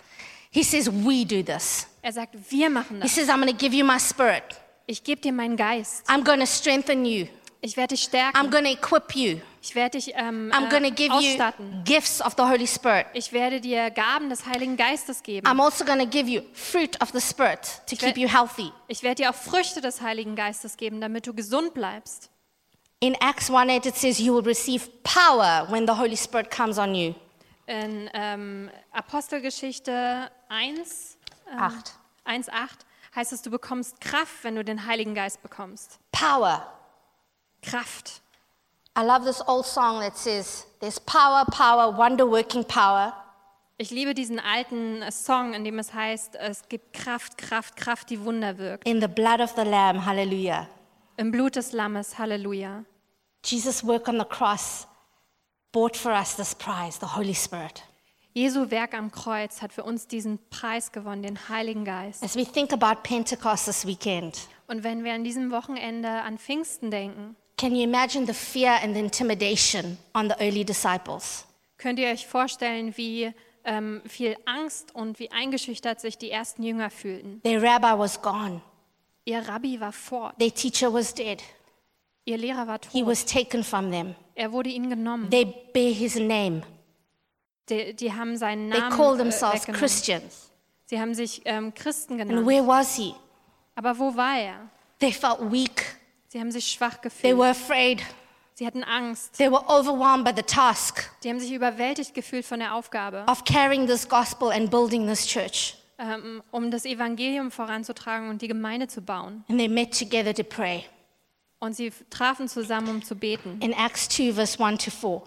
He says, We do this. Er sagt, wir machen He das. says, I'm going to give you my spirit. Ich gebe dir meinen Geist. I'm going to strengthen you. Ich werde dich I'm stärken. going to equip you. Ich werde dich ähm, I'm to äh, give you ausstatten. gifts of the Holy Spirit. Ich werde dir Gaben des Heiligen Geistes geben. I'm also to give you fruit of the Spirit to keep you healthy. Ich werde dir auch Früchte des Heiligen Geistes geben, damit du gesund bleibst. In Acts 1 8, it says, You will receive power when the Holy Spirit comes on you. In ähm, Apostelgeschichte 1, ähm, Acht. 1,8 heißt es, du bekommst Kraft, wenn du den Heiligen Geist bekommst. Power. Kraft. I love this old song that says, There's power, power, wonder working power. Ich liebe diesen alten Song, in dem es heißt, es gibt Kraft, Kraft, Kraft, die Wunder wirkt. In the blood of the Lamb, hallelujah. Im Blut des Lammes, Halleluja. Jesus' work on the cross bought for us this prize, the Holy Spirit. Jesu Werk am Kreuz hat für uns diesen Preis gewonnen, den Heiligen Geist. As we think about Pentecost this weekend, Und wenn wir an diesem Wochenende an Pfingsten denken, can you imagine the fear and the intimidation on the early disciples? könnt ihr euch vorstellen, wie ähm, viel Angst und wie eingeschüchtert sich die ersten Jünger fühlten. Their rabbi was gone, Ihr Rabbi war fort, their teacher was dead, ihr Lehrer war he tot, was taken from them. er wurde ihnen genommen. They bear his name, Die, die haben seinen they Namen call äh, themselves weggenommen. Christians. Sie haben sich ähm, Christen And genannt. where was he? Aber wo war er? They felt weak, Sie haben sich schwach they gefühlt. were afraid, Sie hatten Angst. they were overwhelmed by the task Die haben sich überwältigt gefühlt von der Aufgabe, of carrying this gospel and building this church. ähm, um das Evangelium voranzutragen und die Gemeinde zu bauen. And they met together to pray. Und sie trafen zusammen, um zu beten. In Acts 2, verse 1 to 4,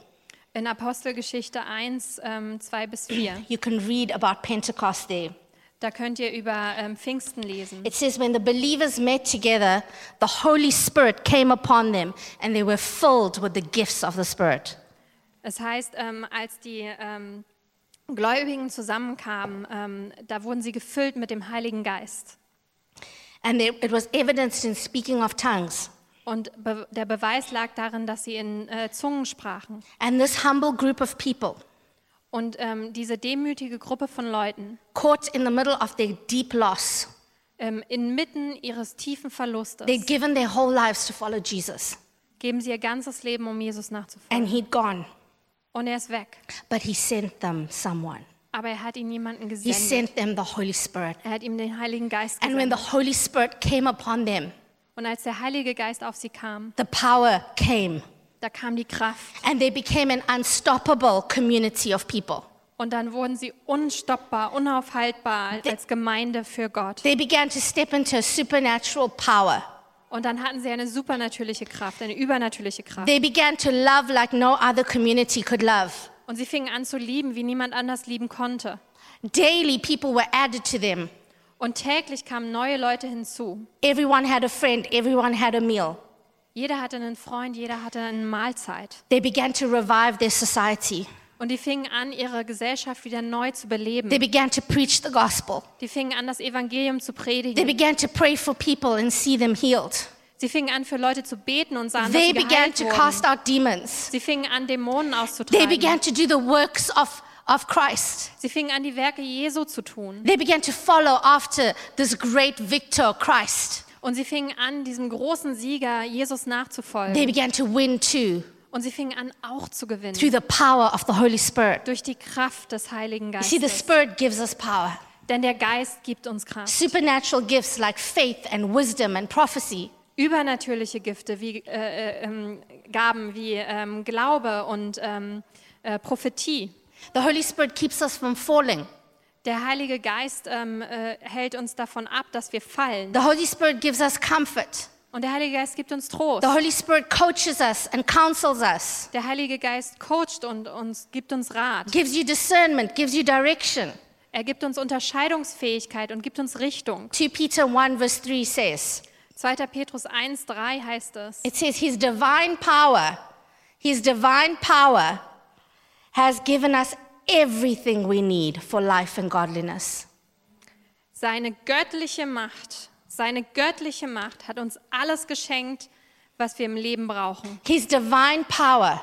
In Apostelgeschichte 1, ähm, 2 bis 4, you can read about Pentecost there. Da könnt ihr über ähm, Pfingsten lesen. It says, When the believers met together, the Holy Spirit came upon them, and they were filled with the gifts of the Spirit. Es heißt, ähm, als die ähm, Gläubigen zusammenkamen, ähm, da wurden sie gefüllt mit dem Heiligen Geist. And they, it was evidenced in speaking of tongues. Und be der Beweis lag darin, dass sie in äh, Zungen sprachen. And this humble group of people, Und ähm, diese demütige Gruppe von Leuten, caught in the middle of their deep loss, ähm, inmitten ihres tiefen Verlustes, they'd given their whole lives to follow Jesus. geben sie ihr ganzes Leben, um Jesus nachzufolgen. And he'd gone, Und er ist weg. but he sent them someone. Aber er hat ihnen jemanden He gesendet. sent them the Holy Spirit. Er hat ihm den Heiligen Geist And when the gesendet. Holy Spirit came upon them, Und als der Heilige Geist auf sie kam, the power came, da kam die Kraft. and they became an unstoppable community of people. Und dann wurden sie unstoppbar, unaufhaltbar als Gemeinde für Gott. They began to step into supernatural power. Und dann hatten sie eine supernatürliche Kraft, eine übernatürliche Kraft. They began to love like no other community could love. Und sie fingen an zu lieben, wie niemand anders lieben konnte. Daily, people were added to them. Und täglich kamen neue Leute hinzu. Everyone had a friend, everyone had a meal. Jeder hatte einen Freund, jeder hatte eine Mahlzeit. They began to revive their society. Und die fingen an, ihre Gesellschaft wieder neu zu beleben. They began to preach the gospel. Die fingen an, das Evangelium zu They predigen. began to pray for people and see them healed. Sie fingen an, für Leute zu beten und sahen, dass They sie began to wurden. cast out demons. Sie fingen an, Dämonen They auszutreiben. began to do the works of, of Christ. Sie fingen an, die Werke Jesu zu tun. They began to follow after this great victor, Christ. Und sie fingen an, diesem großen Sieger Jesus They nachzufolgen. began to win too Und sie fingen an, auch zu gewinnen. through the power of the Holy Spirit. Durch die Kraft des Heiligen You see, the Geistes. Spirit gives us power. Denn der Geist gibt uns Kraft. Supernatural gifts like faith and wisdom and prophecy. Übernatürliche Gifte, wie äh, äh, ähm, Gaben wie ähm, Glaube und ähm, äh, Prophetie. The Holy Spirit keeps us from falling. Der Heilige Geist ähm, äh, hält uns davon ab, dass wir fallen. The Holy Spirit gives us comfort. Und der Heilige Geist gibt uns Trost. The Holy Spirit coaches us and counsels us, Der Heilige Geist coacht und uns, gibt uns Rat. gives you discernment, gives you direction. Er gibt uns Unterscheidungsfähigkeit und gibt uns Richtung. 2 Peter 1, verse 3 says, 2. Petrus 1, 3 heißt es. It says, His divine power, His divine power has given us everything we need for life and godliness. Seine göttliche Macht, seine göttliche Macht hat uns alles geschenkt, was wir im Leben brauchen. His divine power,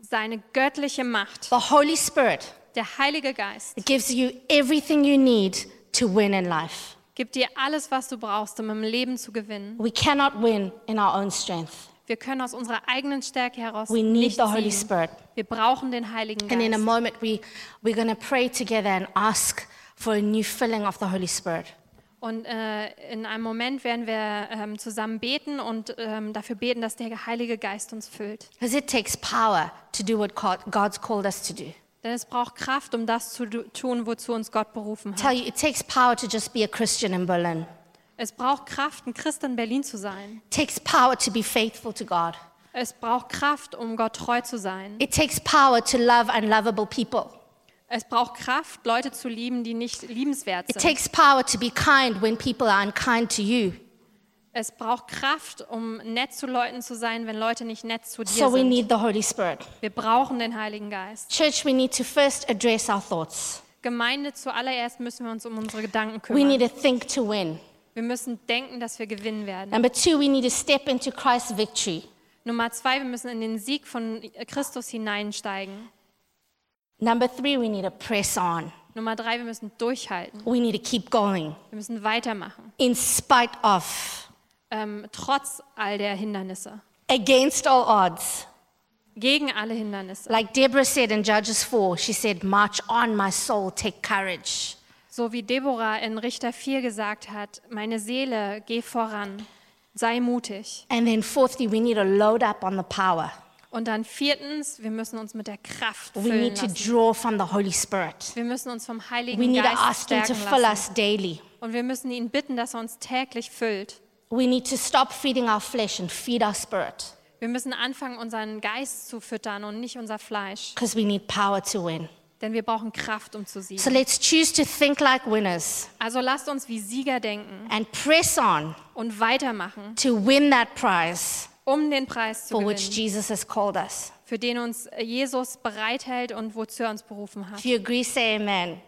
Seine göttliche Macht, the Holy Spirit, der Heilige Geist, gives you everything you need to win in life. gibt dir alles, was du brauchst, um im Leben zu gewinnen. We cannot win in our own strength. Wir können aus unserer eigenen Stärke heraus We need nicht the Holy. Spirit. Wir brauchen den Heiligen And in a Geist. moment, we, we're going to pray together and ask for a new filling of the Holy Spirit. Und äh, in einem Moment werden wir ähm, zusammen beten und ähm, dafür beten, dass der Heilige Geist uns füllt. Because it takes power to do what God- God's called us to do. Denn es braucht Kraft, um das zu tun, wozu uns Gott berufen hat. tell you, it takes power to just be a Christian in Berlin. Es braucht Kraft, ein Christ in Berlin zu sein. It takes power to be faithful to God. Es braucht Kraft, um Gott treu zu sein. It takes power to love unlovable people. Es braucht Kraft, Leute zu lieben, die nicht liebenswert It sind. takes power to be kind when people are unkind to you. Es braucht Kraft, um nett zu Leuten zu sein, wenn Leute nicht nett zu dir So we sind. need the Holy Spirit. Wir brauchen den Heiligen Geist. Church, we need to first address our thoughts. Gemeinde zuallererst müssen wir uns um unsere Gedanken We need kümmern. to think to win. Wir müssen denken, dass wir gewinnen werden. Number two, we need to step into Christ's victory. Nummer zwei, wir müssen in den Sieg von Christus hineinsteigen. Number three, we need to press on. Nummer drei, wir müssen durchhalten. We need to keep going Wir müssen weitermachen. in spite of, Ähm, trotz all der Hindernisse. against all odds. Gegen alle Hindernisse. Like Deborah said in Judges 4, she said, March on, my soul, take courage. So wie Deborah in Richter 4 gesagt hat, meine Seele, geh voran, sei mutig. And then, fourthly, we need to load up on the power. Und dann viertens, wir müssen uns mit der Kraft We füllen need to lassen. draw from the Holy Spirit. Wir müssen uns vom Heiligen We need to Geist ask Him to stärken fill lassen. us daily. Und wir müssen ihn bitten, dass er uns täglich füllt. We need to stop feeding our flesh and feed our spirit Wir müssen anfangen, unseren Geist zu füttern und nicht unser Fleisch. because we need power to win. Denn wir brauchen Kraft, um zu siegen. So let's choose to think like winners Also lasst uns wie Sieger denken and press on und weitermachen, to win that prize um den Preis zu for which gewinnen, Jesus has called us. für den uns Jesus bereithält und wozu er uns berufen hat. If you agree, say amen.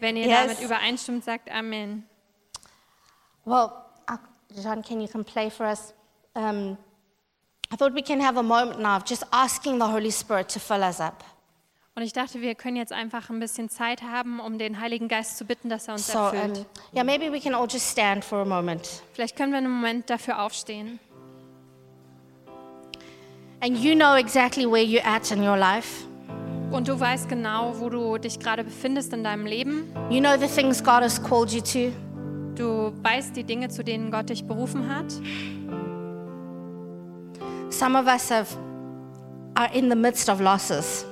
Wenn ihr Yes. damit übereinstimmt, sagt Amen. Well, uh, John, can you come play for us? Um, I thought we can have a moment now of just asking the Holy Spirit to fill us up. Und ich dachte, wir können jetzt einfach ein bisschen Zeit haben, um den Heiligen Geist zu bitten, dass er uns So, erfüllt. um, yeah, maybe we can all just stand for a moment. Vielleicht können wir einen Moment dafür aufstehen. And you know exactly where you're at in your life. Und du weißt genau, wo du dich gerade befindest in deinem Leben. You know the things God has called you to. Du weißt die Dinge, zu denen Gott dich berufen hat. Some of us have, are in the midst of losses.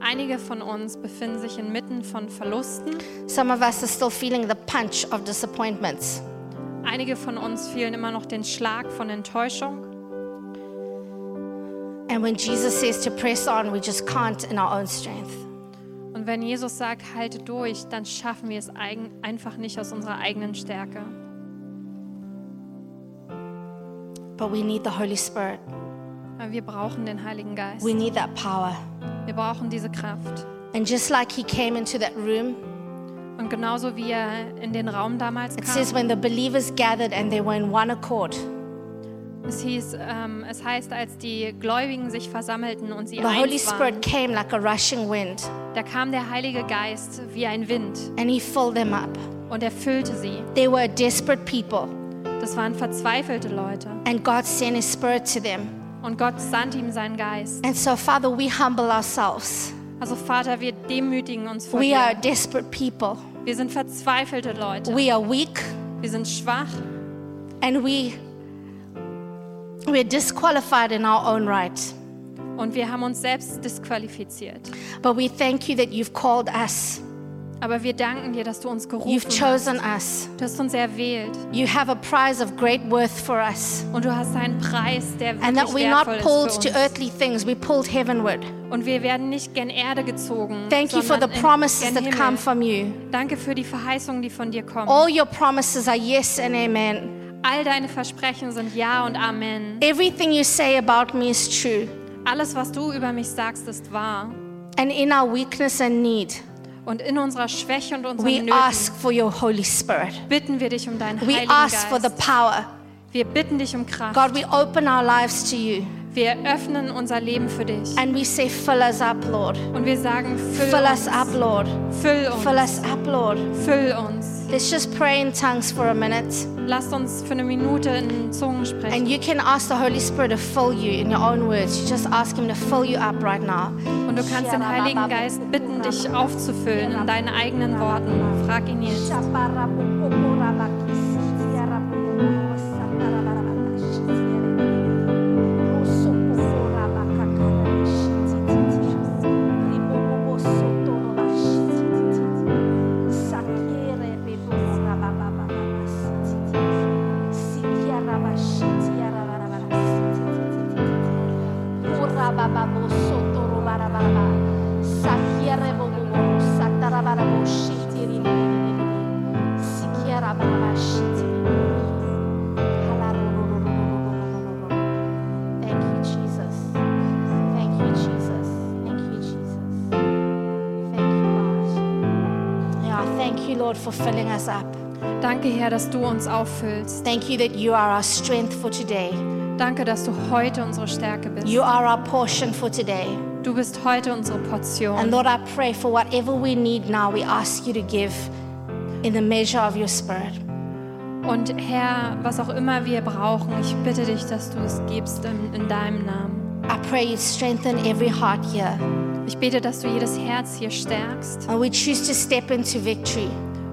Einige von uns befinden sich inmitten von Verlusten. Some of us are still feeling the punch of disappointments. Einige von uns fühlen immer noch den Schlag von Enttäuschung. And when Jesus says to press on, we just can't in our own strength. Und wenn Jesus sagt, halte durch, dann schaffen wir es eigen, einfach nicht aus unserer eigenen Stärke. But we need the Holy Spirit. Aber wir brauchen den Heiligen Geist. We need that power. Wir brauchen diese Kraft. And just like he came into that room, Und genauso wie er in den Raum damals it says kam, when the believers gathered and they were in one accord, es, hieß, ähm, es heißt, als die Gläubigen sich versammelten und sie the Holy eins Spirit waren, came like a rushing wind da kam der Heilige Geist wie ein Wind and he filled them up. und er füllte sie. They were desperate people, Das waren verzweifelte Leute. and God sent his spirit to them. Und Gott sandte ihm seinen Geist. And so, Father, we humble ourselves. Also Vater, wir demütigen uns vor We are dir. desperate people. Wir sind verzweifelte Leute. We are weak Wir sind schwach and we we're disqualified in our own right. und wir haben uns selbst disqualifiziert. But we thank you that you've called us. Aber wir danken dir, dass du uns gerufen You've hast. chosen us. Du hast uns erwählt You have a prize of great worth for us. und du hast einen Preis, der And that wirklich we're not pulled to earthly things, we're pulled heavenward. Und wir werden nicht gen Erde gezogen, Thank you for the promises that come from you. Danke für die Verheißungen, die von dir kommen. All your promises are yes and amen. All deine Versprechen sind Ja und Amen. Everything you say about me is true. Alles, was du über mich sagst, ist wahr. And in our weakness and need, Und in unserer Schwäche und unseren we Nöten ask for your Holy Spirit. bitten wir dich um deinen We Heiligen ask for the Geist. power. Wir bitten dich um Kraft. God, we open our lives to you Wir öffnen unser Leben für dich. and we say, Fill us up, Lord. Und wir sagen, füll Fill uns. us up, Lord. Füll Fill uns. us up, Lord. Füll uns. Let's just pray in tongues for a minute. Lasst uns für eine Minute in Zungen sprechen. And you can ask the Holy Spirit to fill you in your own words. You just ask Him to fill you up right now. Und du kannst den Heiligen Geist bitten, dich aufzufüllen in deinen eigenen Worten. Frag ihn jetzt. For filling us up. Danke, Herr, dass du uns auffüllst. Thank you that you are our strength for today. Danke, dass du heute unsere Stärke bist. You are our portion for today. Du bist heute unsere And Portion. Lord, I pray for whatever we need now, we ask you to give in the measure of your spirit. Und Herr, was auch immer wir brauchen, ich bitte dich, dass du es gibst in, in deinem Namen. I pray you strengthen every heart here. Ich bete, dass du jedes Herz hier stärkst. And we choose to step into victory.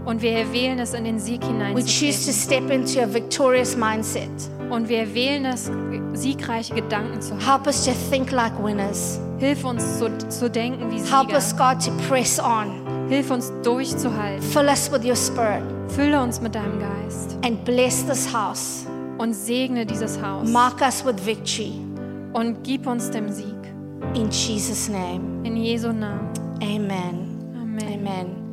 Und wir wählen es in den Sieg We choose to step into a victorious mindset. Und wir wählen es, siegreiche Gedanken zu haben. Help us to think like winners. Hilf uns zu, zu denken wie Help us, Sieger. God, to press on. Hilf uns durchzuhalten. Fill us with your spirit Fülle uns mit deinem Geist and bless this house. und segne dieses Haus. Mark us with victory. Und gib uns den Sieg. In Jesus' name. In Jesu Namen. Amen. Amen. Amen.